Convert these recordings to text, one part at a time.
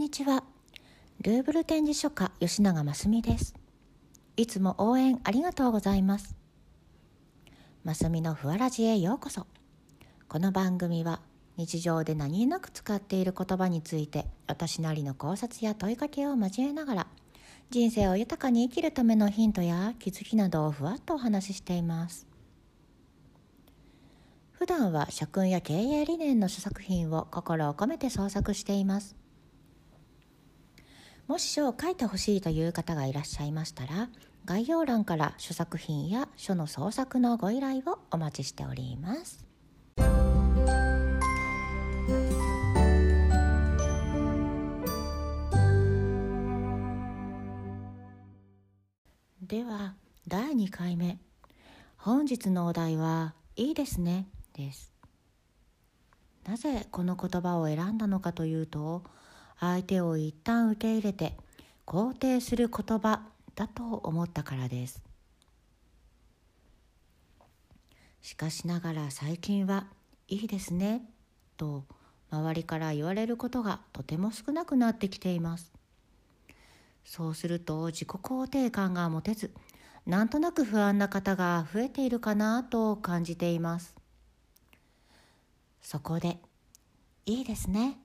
にちは。ルーブル展示書家吉永真澄です。いつも応援ありがとうございます。真澄のふわらじへようこそ。この番組は日常で何気なく使っている言葉について私なりの考察や問いかけを交えながら人生を豊かに生きるためのヒントや気づきなどをふわっとお話ししています。普段は社訓や経営理念の書作品を心を込めて創作しています。もし書を書いてほしいという方がいらっしゃいましたら概要欄から書作品や書の創作のご依頼をお待ちしております。では第2回目。本日のお題は「いいですね」です。なぜこの言葉を選んだのかというと相手を一旦受け入れて肯定する言葉だと思ったからです。しかしながら最近はいいですねと周りから言われることがとても少なくなってきています。そうすると自己肯定感が持てずなんとなく不安な方が増えているかなと感じています。そこで「いいですね」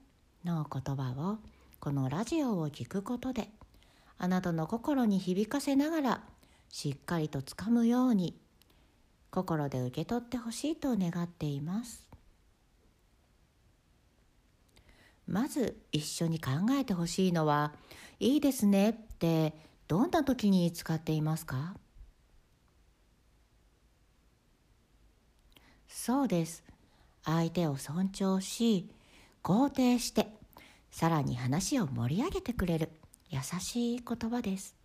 の言葉をこのラジオを聞くことであなたの心に響かせながらしっかりとつかむように心で受け取ってほしいと願っています。まず一緒に考えてほしいのは「いいですね」ってどんな時に使っていますか？そうです。相手を尊重し肯定してさらに話を盛り上げてくれる優しい言葉です。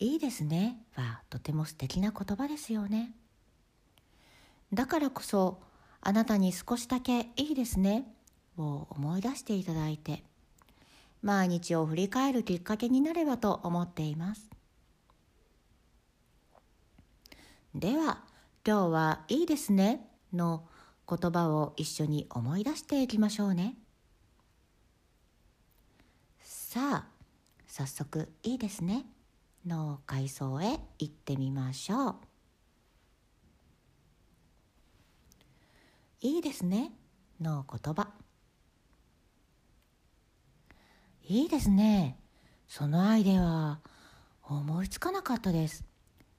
いいですねはとても素敵な言葉ですよね。だからこそあなたに少しだけいいですねを思い出していただいて毎日を振り返るきっかけになればと思っています。では今日はいいですねの言葉を一緒に思い出していきましょうね。さあ早速いいですね。の階層へ行ってみましょう。いいですね。の言葉。いいですね。そのアイデア思いつかなかったです。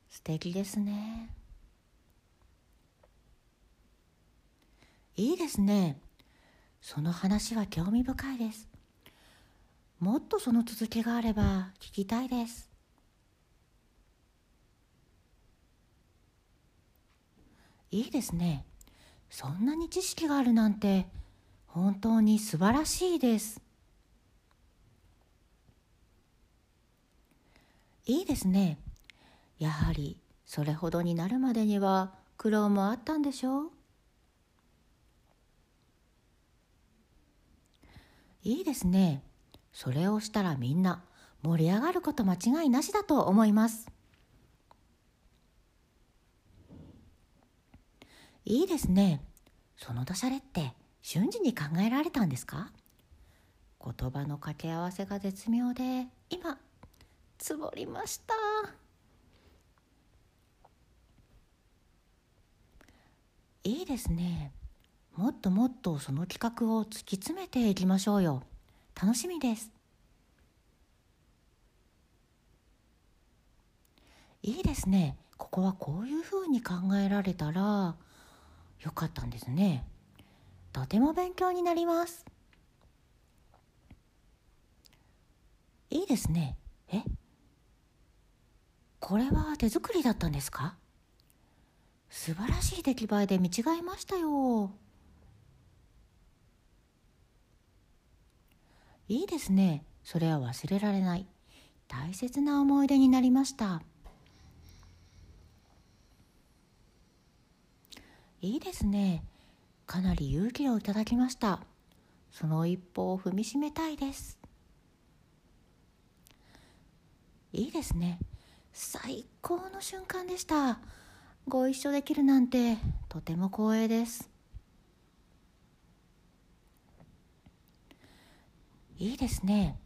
素敵ですね。いいですね。その話は興味深いです。もっとその続きがあれば聞きたいです。いいですね。そんなに知識があるなんて本当に素晴らしいです。いいですね。やはりそれほどになるまでには苦労もあったんでしょう。いいですね。それをしたらみんな盛り上がること間違いなしだと思います。いいですね。そのダジャレって瞬時に考えられたんですか？言葉の掛け合わせが絶妙で今つぼりました。いいですね。もっともっとその企画を突き詰めていきましょうよ。楽しみです。いいですね。ここはこういうふうに考えられたらよかったんですね。とても勉強になります。いいですね。え？これは手作りだったんですか？素晴らしい出来栄えで見違えましたよ。いいですね。それは忘れられない。大切な思い出になりました。いいですね。かなり勇気をいただきました。その一歩を踏みしめたいです。いいですね。最高の瞬間でした。ご一緒できるなんてとても光栄です。いいですね。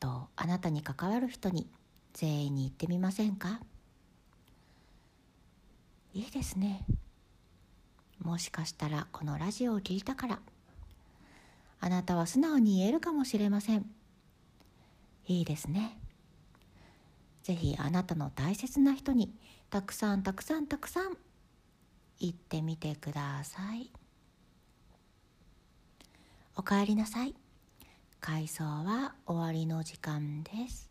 とあなたに関わる人に全員に言ってみませんか？いいですね。もしかしたらこのラジオを聞いたから。あなたは素直に言えるかもしれません。いいですね。ぜひあなたの大切な人にたくさんたくさんたくさん言ってみてください。おかえりなさい。回想は終わりの時間です。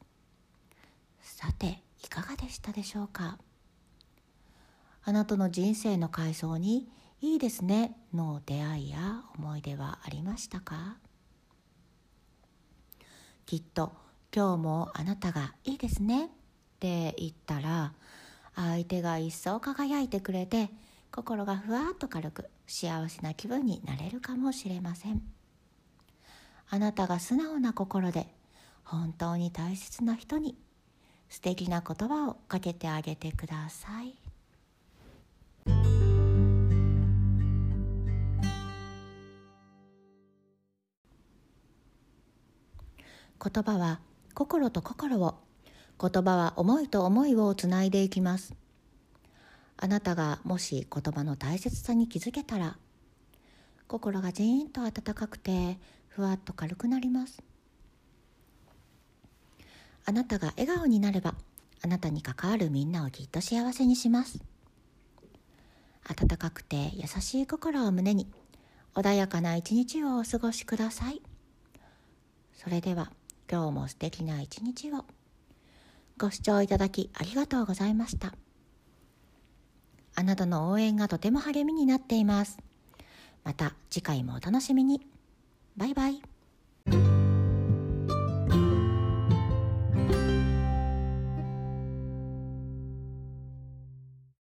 さていかがでしたでしょうか？あなたの人生の回想にいいですねの出会いや思い出はありましたか？きっと今日もあなたがいいですねって言ったら相手が一層輝いてくれて心がふわっと軽く幸せな気分になれるかもしれません。あなたが素直な心で本当に大切な人に素敵な言葉をかけてあげてください。言葉は心と心を言葉は思いと思いをつないでいきます。あなたがもし言葉の大切さに気づけたら心がジーンと温かくてふわっと軽くなります。あなたが笑顔になればあなたに関わるみんなをきっと幸せにします。温かくて優しい心を胸に穏やかな一日をお過ごしください。それでは今日も素敵な一日を。ご視聴いただきありがとうございました。あなたの応援がとても励みになっています。また次回もお楽しみに。バイバイ。